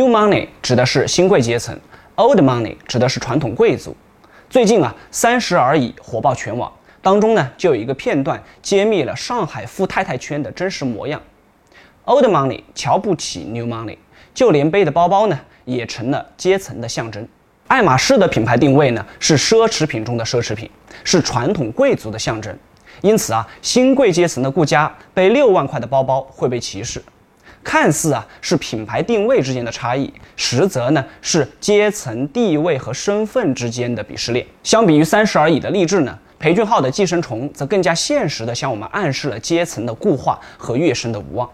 New money 指的是新贵阶层，Old money 指的是传统贵族。最近啊，三十而已火爆全网，当中呢就有一个片段揭秘了上海富太太圈的真实模样。Old money 瞧不起 New money，就连背的包包呢也成了阶层的象征。爱马仕的品牌定位呢是奢侈品中的奢侈品，是传统贵族的象征。因此啊，新贵阶层的顾家背六万块的包包会被歧视。看似啊是品牌定位之间的差异，实则呢是阶层地位和身份之间的鄙视链。相比于三十而已的励志呢，裴俊浩的寄生虫则更加现实的向我们暗示了阶层的固化和跃升的无望。